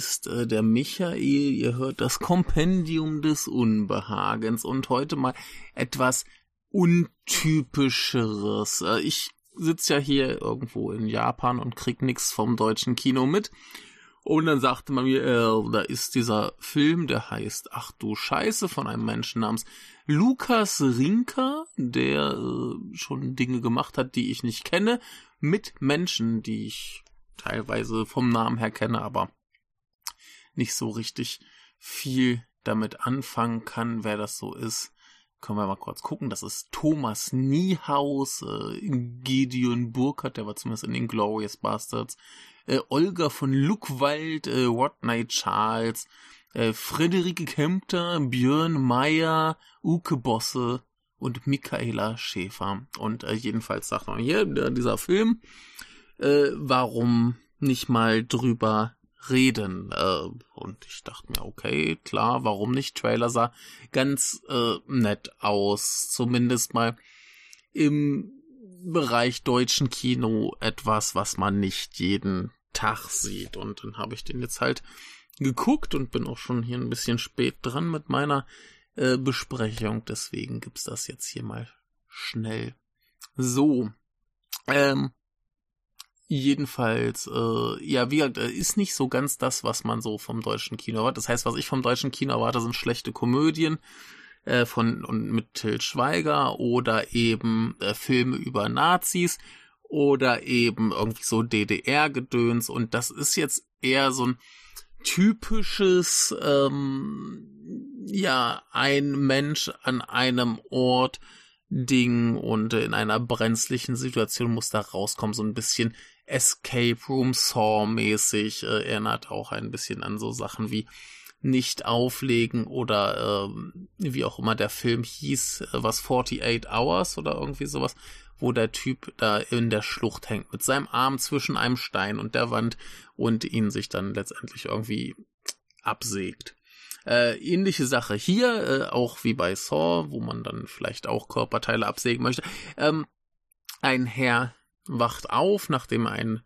ist äh, der Michael. Ihr hört das Kompendium des Unbehagens und heute mal etwas untypischeres. Äh, ich sitze ja hier irgendwo in Japan und krieg nix vom deutschen Kino mit. Und dann sagte man mir, äh, da ist dieser Film, der heißt Ach du Scheiße von einem Menschen namens Lukas Rinker, der äh, schon Dinge gemacht hat, die ich nicht kenne, mit Menschen, die ich teilweise vom Namen her kenne, aber nicht so richtig viel damit anfangen kann, wer das so ist. Können wir mal kurz gucken. Das ist Thomas Niehaus, äh, Gideon Burkhardt, der war zumindest in den Glorious Bastards, äh, Olga von Luckwald, äh, Rodney Charles, äh, Friederike Kempter, Björn Meyer, Uke Bosse und Michaela Schäfer. Und äh, jedenfalls sagt man hier, der, dieser Film, äh, warum nicht mal drüber reden. Äh, und ich dachte mir, okay, klar, warum nicht? Trailer sah ganz äh, nett aus. Zumindest mal im Bereich deutschen Kino etwas, was man nicht jeden Tag sieht. Und dann habe ich den jetzt halt geguckt und bin auch schon hier ein bisschen spät dran mit meiner äh, Besprechung. Deswegen gibt's das jetzt hier mal schnell. So. Ähm, jedenfalls, äh, ja, wie gesagt, äh, ist nicht so ganz das, was man so vom deutschen Kino erwartet. Das heißt, was ich vom deutschen Kino erwarte, sind schlechte Komödien äh, von und mit Till Schweiger oder eben äh, Filme über Nazis oder eben irgendwie so DDR-Gedöns und das ist jetzt eher so ein typisches, ähm, ja, ein Mensch an einem Ort Ding und in einer brenzlichen Situation muss da rauskommen, so ein bisschen Escape Room Saw mäßig, äh, erinnert auch ein bisschen an so Sachen wie nicht auflegen oder ähm, wie auch immer der Film hieß, äh, was 48 Hours oder irgendwie sowas, wo der Typ da in der Schlucht hängt mit seinem Arm zwischen einem Stein und der Wand und ihn sich dann letztendlich irgendwie absägt. Äh, ähnliche Sache hier, äh, auch wie bei Saw, wo man dann vielleicht auch Körperteile absägen möchte. Ähm, ein Herr wacht auf, nachdem er einen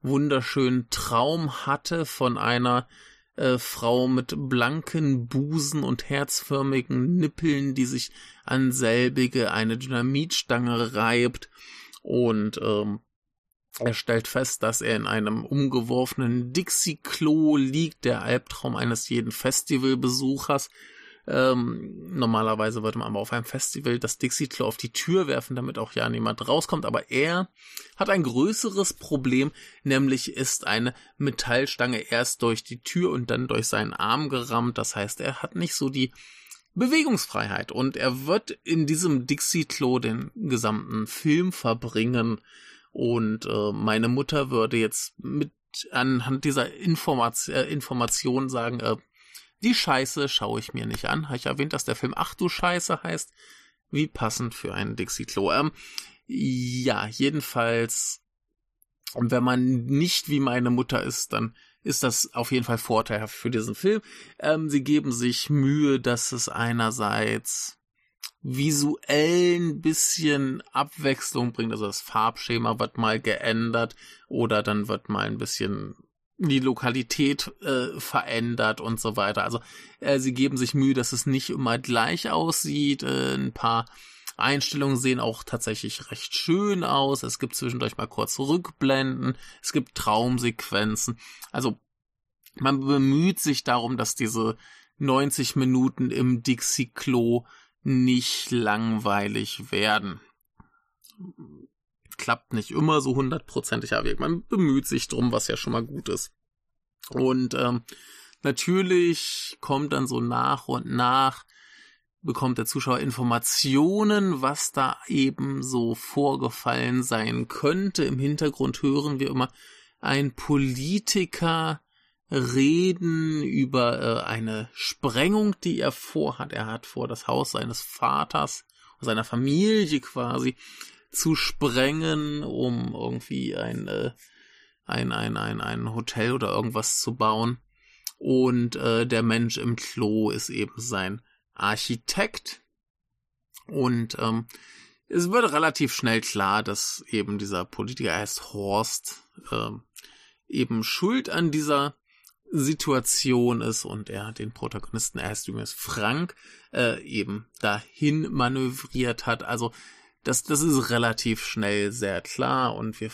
wunderschönen Traum hatte von einer äh, Frau mit blanken Busen und herzförmigen Nippeln, die sich an selbige eine Dynamitstange reibt und ähm, er stellt fest, dass er in einem umgeworfenen Dixie-Klo liegt, der Albtraum eines jeden Festivalbesuchers. Ähm, normalerweise würde man aber auf einem Festival das Dixie-Klo auf die Tür werfen, damit auch ja niemand rauskommt. Aber er hat ein größeres Problem, nämlich ist eine Metallstange erst durch die Tür und dann durch seinen Arm gerammt. Das heißt, er hat nicht so die Bewegungsfreiheit und er wird in diesem Dixie-Klo den gesamten Film verbringen. Und äh, meine Mutter würde jetzt mit anhand dieser Informat äh, Information sagen, äh, die Scheiße schaue ich mir nicht an. Habe ich erwähnt, dass der Film Ach du Scheiße heißt? Wie passend für einen Dixie-Klo. Ähm, ja, jedenfalls, wenn man nicht wie meine Mutter ist, dann ist das auf jeden Fall vorteilhaft für diesen Film. Ähm, sie geben sich Mühe, dass es einerseits visuell ein bisschen Abwechslung bringt. Also das Farbschema wird mal geändert oder dann wird mal ein bisschen die Lokalität äh, verändert und so weiter. Also äh, sie geben sich Mühe, dass es nicht immer gleich aussieht. Äh, ein paar Einstellungen sehen auch tatsächlich recht schön aus. Es gibt zwischendurch mal kurz Rückblenden. Es gibt Traumsequenzen. Also man bemüht sich darum, dass diese 90 Minuten im Dixie-Klo nicht langweilig werden klappt nicht immer so hundertprozentig, aber man bemüht sich drum, was ja schon mal gut ist. Und ähm, natürlich kommt dann so nach und nach bekommt der Zuschauer Informationen, was da eben so vorgefallen sein könnte. Im Hintergrund hören wir immer ein Politiker reden über äh, eine Sprengung, die er vorhat. Er hat vor, das Haus seines Vaters, seiner Familie quasi zu sprengen, um irgendwie ein, äh, ein, ein, ein, ein Hotel oder irgendwas zu bauen. Und äh, der Mensch im Klo ist eben sein Architekt. Und ähm, es wird relativ schnell klar, dass eben dieser Politiker heißt Horst äh, eben schuld an dieser Situation ist und er den Protagonisten, er heißt übrigens Frank, äh, eben dahin manövriert hat. Also das, das ist relativ schnell sehr klar und wir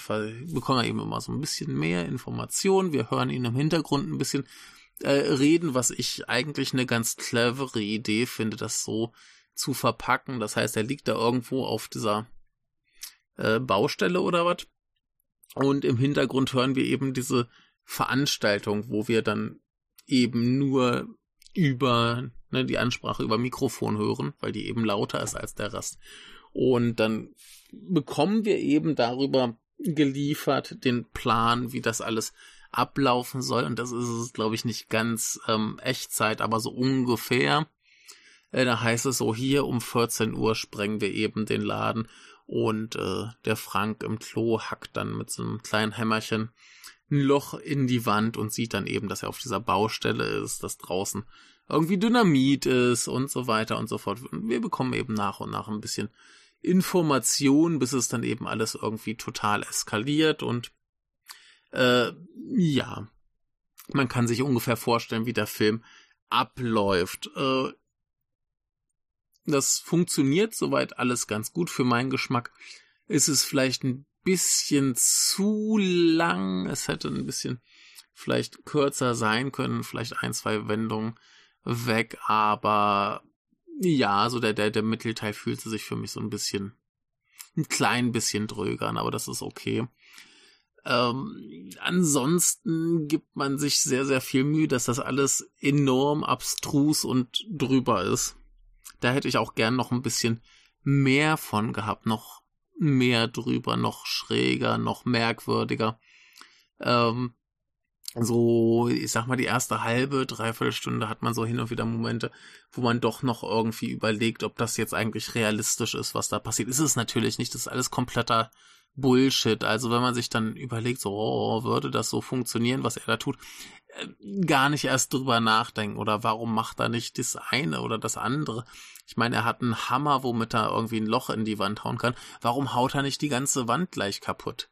bekommen eben immer so ein bisschen mehr Informationen. Wir hören ihn im Hintergrund ein bisschen äh, reden, was ich eigentlich eine ganz clevere Idee finde, das so zu verpacken. Das heißt, er liegt da irgendwo auf dieser äh, Baustelle oder was. Und im Hintergrund hören wir eben diese Veranstaltung, wo wir dann eben nur über ne, die Ansprache über Mikrofon hören, weil die eben lauter ist als der Rest. Und dann bekommen wir eben darüber geliefert den Plan, wie das alles ablaufen soll. Und das ist es, glaube ich, nicht ganz ähm, Echtzeit, aber so ungefähr. Äh, da heißt es so, hier um 14 Uhr sprengen wir eben den Laden und äh, der Frank im Klo hackt dann mit so einem kleinen Hämmerchen ein Loch in die Wand und sieht dann eben, dass er auf dieser Baustelle ist, dass draußen irgendwie Dynamit ist und so weiter und so fort. Und wir bekommen eben nach und nach ein bisschen Information, bis es dann eben alles irgendwie total eskaliert und äh, ja, man kann sich ungefähr vorstellen, wie der Film abläuft. Äh, das funktioniert soweit alles ganz gut für meinen Geschmack. Ist es vielleicht ein bisschen zu lang. Es hätte ein bisschen vielleicht kürzer sein können, vielleicht ein, zwei Wendungen weg, aber ja, so der, der, der Mittelteil fühlte sich für mich so ein bisschen, ein klein bisschen dröger aber das ist okay. Ähm, ansonsten gibt man sich sehr, sehr viel Mühe, dass das alles enorm abstrus und drüber ist. Da hätte ich auch gern noch ein bisschen mehr von gehabt, noch mehr drüber, noch schräger, noch merkwürdiger. Ähm, so, ich sag mal, die erste halbe, dreiviertel Stunde hat man so hin und wieder Momente, wo man doch noch irgendwie überlegt, ob das jetzt eigentlich realistisch ist, was da passiert. Ist es natürlich nicht, das ist alles kompletter Bullshit. Also wenn man sich dann überlegt, so, oh, würde das so funktionieren, was er da tut, äh, gar nicht erst drüber nachdenken oder warum macht er nicht das eine oder das andere. Ich meine, er hat einen Hammer, womit er irgendwie ein Loch in die Wand hauen kann. Warum haut er nicht die ganze Wand gleich kaputt?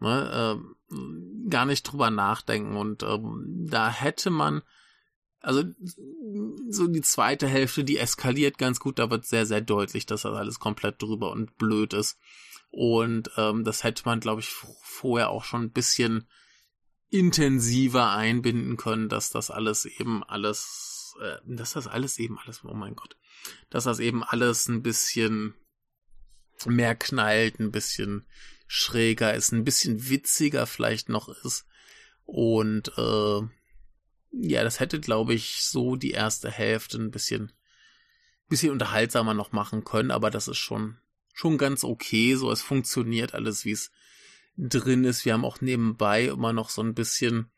Ne, äh, gar nicht drüber nachdenken. Und ähm, da hätte man, also so die zweite Hälfte, die eskaliert ganz gut, da wird sehr, sehr deutlich, dass das alles komplett drüber und blöd ist. Und ähm, das hätte man, glaube ich, vorher auch schon ein bisschen intensiver einbinden können, dass das alles eben alles, äh, dass das alles eben alles, oh mein Gott, dass das eben alles ein bisschen mehr knallt, ein bisschen schräger ist, ein bisschen witziger vielleicht noch ist. Und äh, ja, das hätte, glaube ich, so die erste Hälfte ein bisschen, bisschen unterhaltsamer noch machen können, aber das ist schon, schon ganz okay. So, es funktioniert alles, wie es drin ist. Wir haben auch nebenbei immer noch so ein bisschen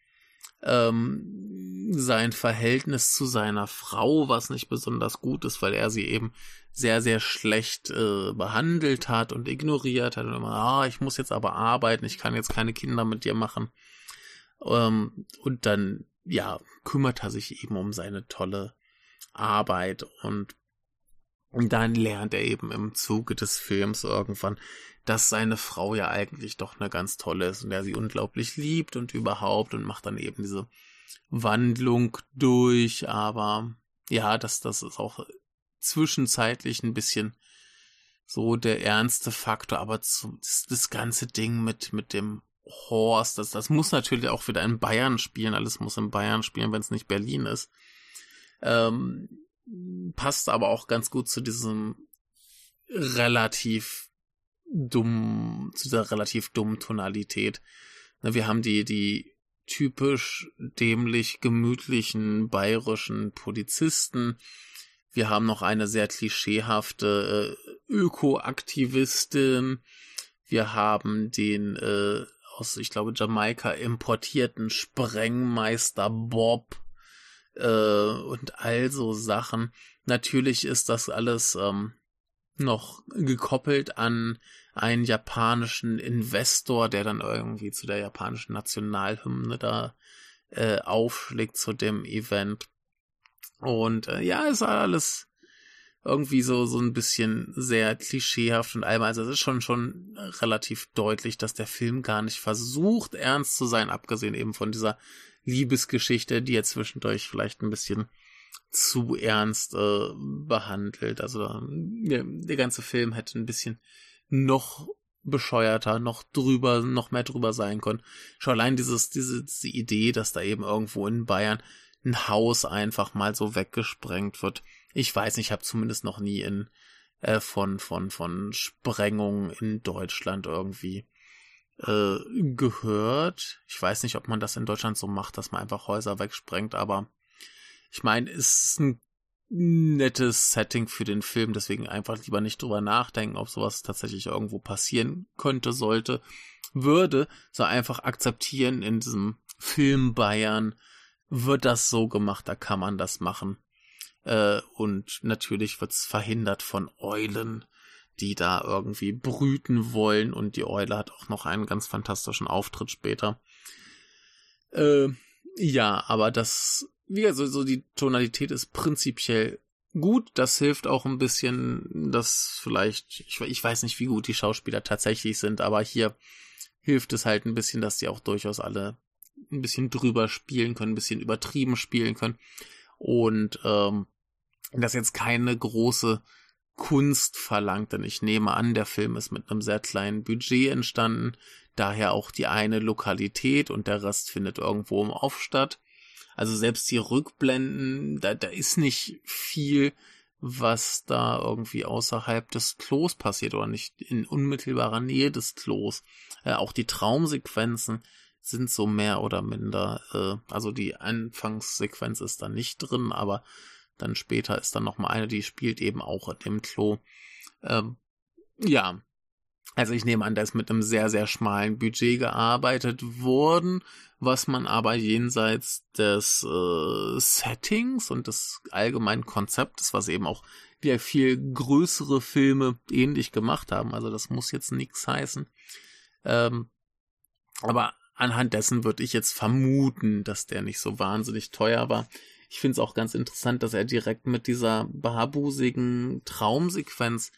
ähm, sein Verhältnis zu seiner Frau, was nicht besonders gut ist, weil er sie eben sehr, sehr schlecht äh, behandelt hat und ignoriert hat und immer, ah, ich muss jetzt aber arbeiten, ich kann jetzt keine Kinder mit dir machen. Ähm, und dann, ja, kümmert er sich eben um seine tolle Arbeit und und dann lernt er eben im Zuge des Films irgendwann, dass seine Frau ja eigentlich doch eine ganz tolle ist und er sie unglaublich liebt und überhaupt und macht dann eben diese Wandlung durch, aber ja, das, das ist auch zwischenzeitlich ein bisschen so der ernste Faktor, aber zu, das, das ganze Ding mit, mit dem Horst, das, das muss natürlich auch wieder in Bayern spielen, alles muss in Bayern spielen, wenn es nicht Berlin ist. Ähm, passt aber auch ganz gut zu diesem relativ dumm, zu dieser relativ dummen Tonalität. Wir haben die, die typisch dämlich gemütlichen bayerischen Polizisten. Wir haben noch eine sehr klischeehafte äh, Ökoaktivistin. Wir haben den äh, aus, ich glaube, Jamaika importierten Sprengmeister Bob äh, und all so Sachen. Natürlich ist das alles ähm, noch gekoppelt an einen japanischen Investor, der dann irgendwie zu der japanischen Nationalhymne da äh, aufschlägt zu dem Event. Und äh, ja, ist alles irgendwie so, so ein bisschen sehr klischeehaft und allem. Also es ist schon, schon relativ deutlich, dass der Film gar nicht versucht, ernst zu sein, abgesehen eben von dieser Liebesgeschichte, die er zwischendurch vielleicht ein bisschen zu ernst äh, behandelt. Also der, der ganze Film hätte ein bisschen noch bescheuerter, noch drüber, noch mehr drüber sein können. Schon allein dieses, diese, diese Idee, dass da eben irgendwo in Bayern ein Haus einfach mal so weggesprengt wird ich weiß nicht, ich habe zumindest noch nie in äh, von von von Sprengungen in Deutschland irgendwie äh, gehört. Ich weiß nicht, ob man das in Deutschland so macht, dass man einfach Häuser wegsprengt, aber ich meine, es ist ein nettes Setting für den Film, deswegen einfach lieber nicht drüber nachdenken, ob sowas tatsächlich irgendwo passieren könnte, sollte, würde, so einfach akzeptieren in diesem Film Bayern wird das so gemacht, da kann man das machen. Äh, und natürlich wird's verhindert von Eulen, die da irgendwie brüten wollen. Und die Eule hat auch noch einen ganz fantastischen Auftritt später. Äh, ja, aber das, wie also so die Tonalität ist prinzipiell gut. Das hilft auch ein bisschen, dass vielleicht, ich, ich weiß nicht, wie gut die Schauspieler tatsächlich sind, aber hier hilft es halt ein bisschen, dass die auch durchaus alle ein bisschen drüber spielen können, ein bisschen übertrieben spielen können. Und ähm, das jetzt keine große Kunst verlangt, denn ich nehme an, der Film ist mit einem sehr kleinen Budget entstanden, daher auch die eine Lokalität und der Rest findet irgendwo im Off statt. Also selbst die Rückblenden, da, da ist nicht viel, was da irgendwie außerhalb des Klos passiert oder nicht in unmittelbarer Nähe des Klos. Äh, auch die Traumsequenzen sind so mehr oder minder, äh, also die Anfangssequenz ist da nicht drin, aber dann später ist dann nochmal eine, die spielt eben auch im Klo. Ähm, ja. Also ich nehme an, da ist mit einem sehr, sehr schmalen Budget gearbeitet worden, was man aber jenseits des äh, Settings und des allgemeinen Konzeptes, was eben auch wieder viel größere Filme ähnlich gemacht haben, also das muss jetzt nichts heißen. Ähm, aber anhand dessen würde ich jetzt vermuten, dass der nicht so wahnsinnig teuer war. Ich finde es auch ganz interessant, dass er direkt mit dieser barbusigen Traumsequenz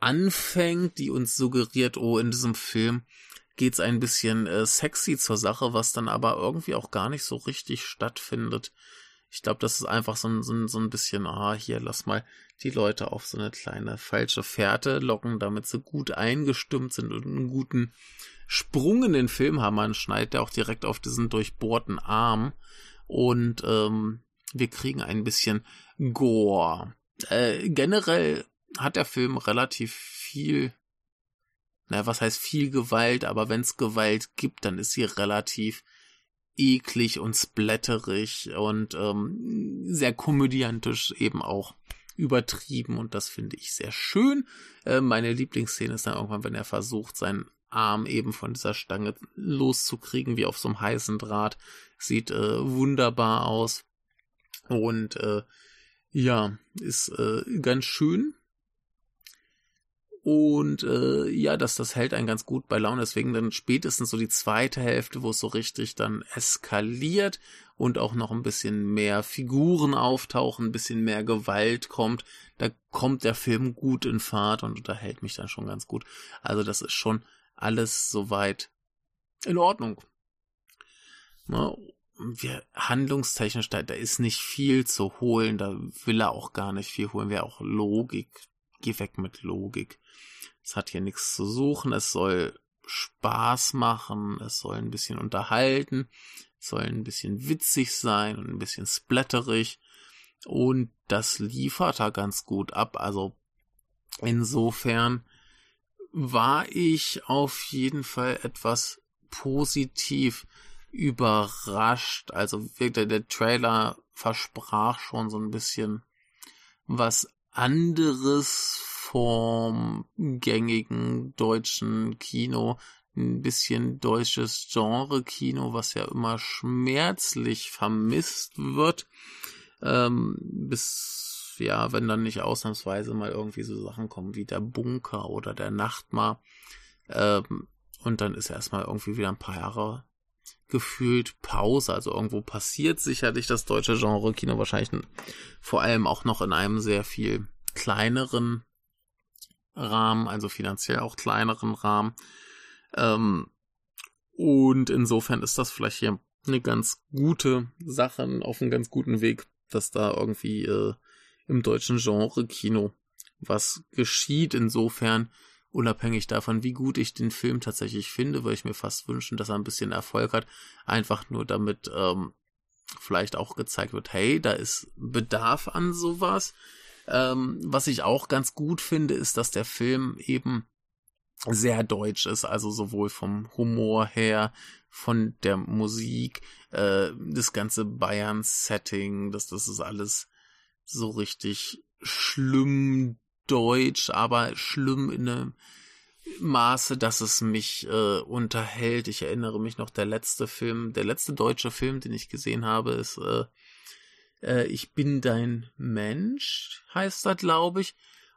anfängt, die uns suggeriert, oh, in diesem Film geht's ein bisschen äh, sexy zur Sache, was dann aber irgendwie auch gar nicht so richtig stattfindet. Ich glaube, das ist einfach so ein, so, so ein bisschen, ah, hier, lass mal die Leute auf so eine kleine falsche Fährte locken, damit sie gut eingestimmt sind und einen guten Sprung in den Film haben. Man schneidet ja auch direkt auf diesen durchbohrten Arm. Und ähm, wir kriegen ein bisschen Gore. Äh, generell hat der Film relativ viel, na, was heißt viel Gewalt, aber wenn es Gewalt gibt, dann ist sie relativ eklig und splatterig und ähm, sehr komödiantisch eben auch übertrieben und das finde ich sehr schön. Äh, meine Lieblingsszene ist dann irgendwann, wenn er versucht, seinen Arm eben von dieser Stange loszukriegen, wie auf so einem heißen Draht. Sieht äh, wunderbar aus. Und äh, ja, ist äh, ganz schön. Und äh, ja, das, das hält einen ganz gut bei Laune. Deswegen dann spätestens so die zweite Hälfte, wo es so richtig dann eskaliert und auch noch ein bisschen mehr Figuren auftauchen, ein bisschen mehr Gewalt kommt, da kommt der Film gut in Fahrt und unterhält mich dann schon ganz gut. Also das ist schon alles soweit in Ordnung. Na, wir handlungstechnisch, da, da ist nicht viel zu holen, da will er auch gar nicht viel holen, wäre auch Logik. Geh weg mit Logik. Es hat hier nichts zu suchen, es soll Spaß machen, es soll ein bisschen unterhalten, es soll ein bisschen witzig sein und ein bisschen splatterig. Und das liefert er ganz gut ab. Also insofern war ich auf jeden Fall etwas positiv überrascht. Also wirklich, der Trailer versprach schon so ein bisschen was anderes vom gängigen deutschen Kino. Ein bisschen deutsches Genre-Kino, was ja immer schmerzlich vermisst wird. Ähm, bis, ja, wenn dann nicht ausnahmsweise mal irgendwie so Sachen kommen wie der Bunker oder der Nachtmar. Ähm, und dann ist erstmal irgendwie wieder ein paar Jahre gefühlt Pause. Also irgendwo passiert sicherlich das deutsche Genre-Kino wahrscheinlich vor allem auch noch in einem sehr viel kleineren Rahmen, also finanziell auch kleineren Rahmen. Ähm, und insofern ist das vielleicht hier eine ganz gute Sache, auf einem ganz guten Weg, dass da irgendwie äh, im deutschen Genre Kino was geschieht. Insofern, unabhängig davon, wie gut ich den Film tatsächlich finde, würde ich mir fast wünschen, dass er ein bisschen Erfolg hat. Einfach nur damit ähm, vielleicht auch gezeigt wird, hey, da ist Bedarf an sowas. Ähm, was ich auch ganz gut finde, ist, dass der Film eben sehr deutsch ist, also sowohl vom Humor her, von der Musik, äh, das ganze Bayern-Setting, das, das ist alles so richtig schlimm deutsch, aber schlimm in einem Maße, dass es mich äh, unterhält. Ich erinnere mich noch, der letzte Film, der letzte deutsche Film, den ich gesehen habe, ist äh, äh, Ich bin dein Mensch, heißt das, glaube ich.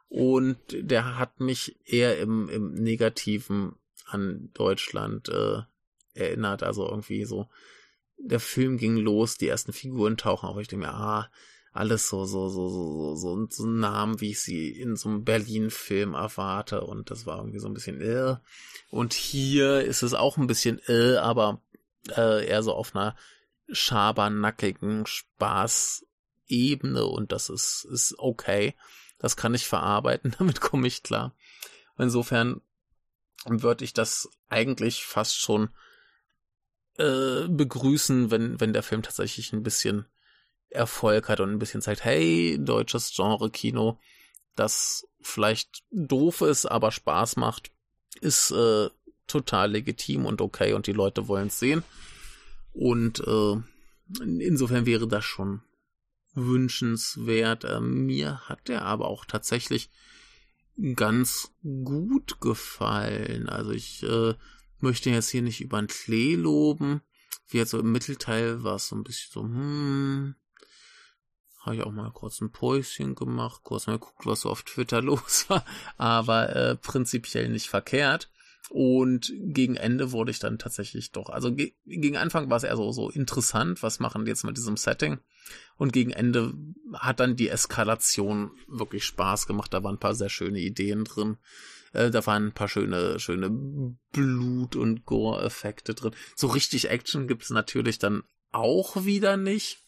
Und der hat mich eher im, im Negativen an Deutschland äh, erinnert. Also irgendwie so, der Film ging los, die ersten Figuren tauchen auf. Ich denke mir, ah, alles so, so, so, so, so, so Namen, wie ich sie in so einem Berlin-Film erwarte. Und das war irgendwie so ein bisschen äh. Und hier ist es auch ein bisschen äh, aber äh, eher so auf einer schabernackigen Spaßebene und das ist, ist okay. Das kann ich verarbeiten, damit komme ich klar. Insofern würde ich das eigentlich fast schon äh, begrüßen, wenn, wenn der Film tatsächlich ein bisschen Erfolg hat und ein bisschen zeigt, hey, deutsches Genre-Kino, das vielleicht doof ist, aber Spaß macht, ist äh, total legitim und okay und die Leute wollen es sehen. Und äh, insofern wäre das schon wünschenswert. Äh, mir hat der aber auch tatsächlich ganz gut gefallen. Also ich äh, möchte jetzt hier nicht über den Klee loben. Wie jetzt so im Mittelteil war es so ein bisschen so, hm, habe ich auch mal kurz ein Päuschen gemacht, kurz mal geguckt, was so auf Twitter los war, aber äh, prinzipiell nicht verkehrt. Und gegen Ende wurde ich dann tatsächlich doch, also ge gegen Anfang war es eher so, so interessant, was machen die jetzt mit diesem Setting? Und gegen Ende hat dann die Eskalation wirklich Spaß gemacht. Da waren ein paar sehr schöne Ideen drin. Äh, da waren ein paar schöne, schöne Blut- und Gore-Effekte drin. So richtig Action gibt's natürlich dann auch wieder nicht.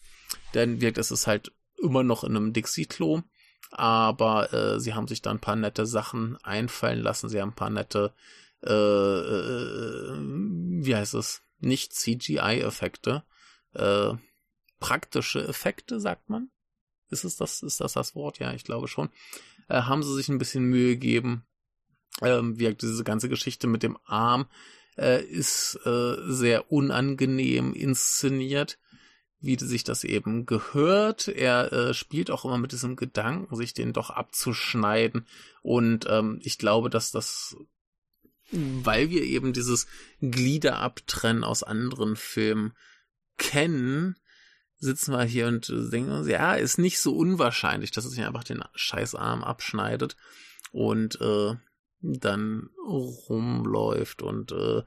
Denn wirkt es ist halt immer noch in einem Dixie-Klo. Aber äh, sie haben sich da ein paar nette Sachen einfallen lassen. Sie haben ein paar nette, äh, äh, wie heißt es? Nicht CGI-Effekte. Äh, praktische Effekte, sagt man. Ist es das, ist das das Wort? Ja, ich glaube schon. Äh, haben sie sich ein bisschen Mühe gegeben. Ähm, wie diese ganze Geschichte mit dem Arm äh, ist sehr unangenehm inszeniert wie sich das eben gehört. Er äh, spielt auch immer mit diesem Gedanken, sich den doch abzuschneiden. Und ähm, ich glaube, dass das, weil wir eben dieses Gliederabtrennen aus anderen Filmen kennen, sitzen wir hier und denken uns, ja, ist nicht so unwahrscheinlich, dass er sich einfach den Scheißarm abschneidet und äh, dann rumläuft und äh,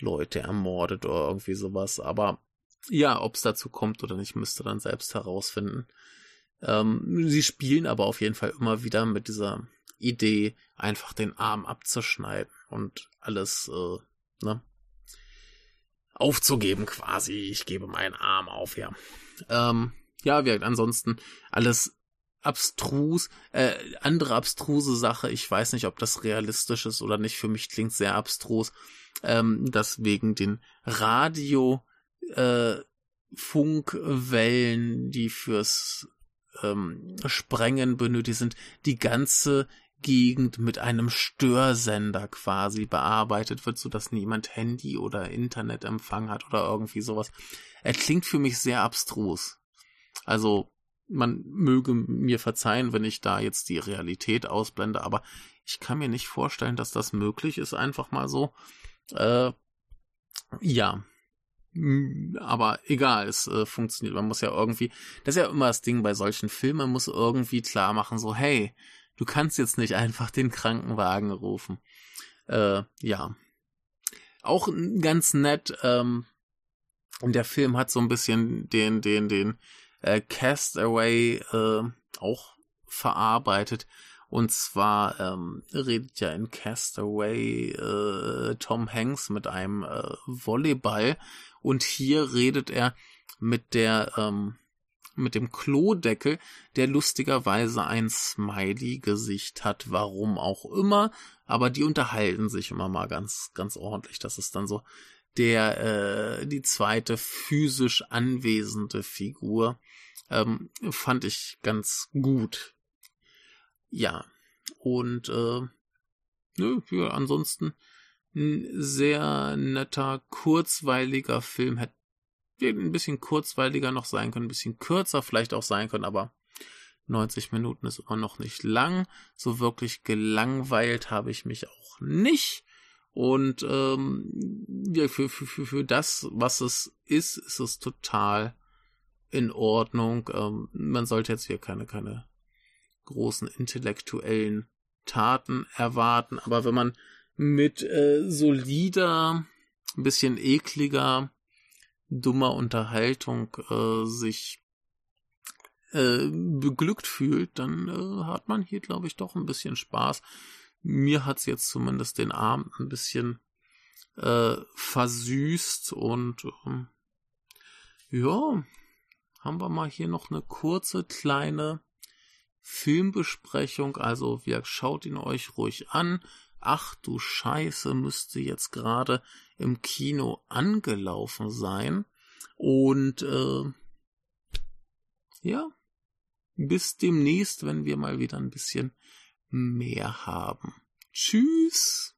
Leute ermordet oder irgendwie sowas. Aber ja, ob es dazu kommt oder nicht, müsste dann selbst herausfinden. Ähm, sie spielen aber auf jeden Fall immer wieder mit dieser Idee, einfach den Arm abzuschneiden und alles, äh, ne, aufzugeben quasi. Ich gebe meinen Arm auf, ja. Ähm, ja, wirkt ansonsten alles abstrus. Äh, andere abstruse Sache, ich weiß nicht, ob das realistisch ist oder nicht. Für mich klingt sehr abstrus, ähm, dass wegen den Radio äh, Funkwellen, die fürs ähm, Sprengen benötigt sind, die ganze Gegend mit einem Störsender quasi bearbeitet wird, so dass niemand Handy oder Internetempfang hat oder irgendwie sowas. Er klingt für mich sehr abstrus. Also man möge mir verzeihen, wenn ich da jetzt die Realität ausblende, aber ich kann mir nicht vorstellen, dass das möglich ist, einfach mal so. Äh, ja, aber egal, es äh, funktioniert. Man muss ja irgendwie, das ist ja immer das Ding bei solchen Filmen, man muss irgendwie klar machen, so, hey, du kannst jetzt nicht einfach den Krankenwagen rufen. Äh, ja. Auch ganz nett, ähm, der Film hat so ein bisschen den, den, den äh, Castaway äh, auch verarbeitet. Und zwar ähm, redet ja in Castaway äh, Tom Hanks mit einem äh, Volleyball und hier redet er mit der ähm, mit dem Klodeckel, der lustigerweise ein Smiley-Gesicht hat, warum auch immer, aber die unterhalten sich immer mal ganz, ganz ordentlich. Das ist dann so der, äh, die zweite physisch anwesende Figur. Ähm, fand ich ganz gut. Ja. Und, äh, nö, ja, ansonsten ein sehr netter, kurzweiliger Film. Hätte ein bisschen kurzweiliger noch sein können, ein bisschen kürzer vielleicht auch sein können, aber 90 Minuten ist immer noch nicht lang. So wirklich gelangweilt habe ich mich auch nicht. Und ähm, ja, für, für, für, für das, was es ist, ist es total in Ordnung. Ähm, man sollte jetzt hier keine, keine großen intellektuellen Taten erwarten. Aber wenn man mit äh, solider, ein bisschen ekliger, dummer Unterhaltung äh, sich äh, beglückt fühlt, dann äh, hat man hier, glaube ich, doch ein bisschen Spaß. Mir hat's jetzt zumindest den Abend ein bisschen äh, versüßt und ähm, ja, haben wir mal hier noch eine kurze kleine Filmbesprechung. Also, wir schaut ihn euch ruhig an. Ach du Scheiße, müsste jetzt gerade im Kino angelaufen sein. Und äh, ja, bis demnächst, wenn wir mal wieder ein bisschen mehr haben. Tschüss.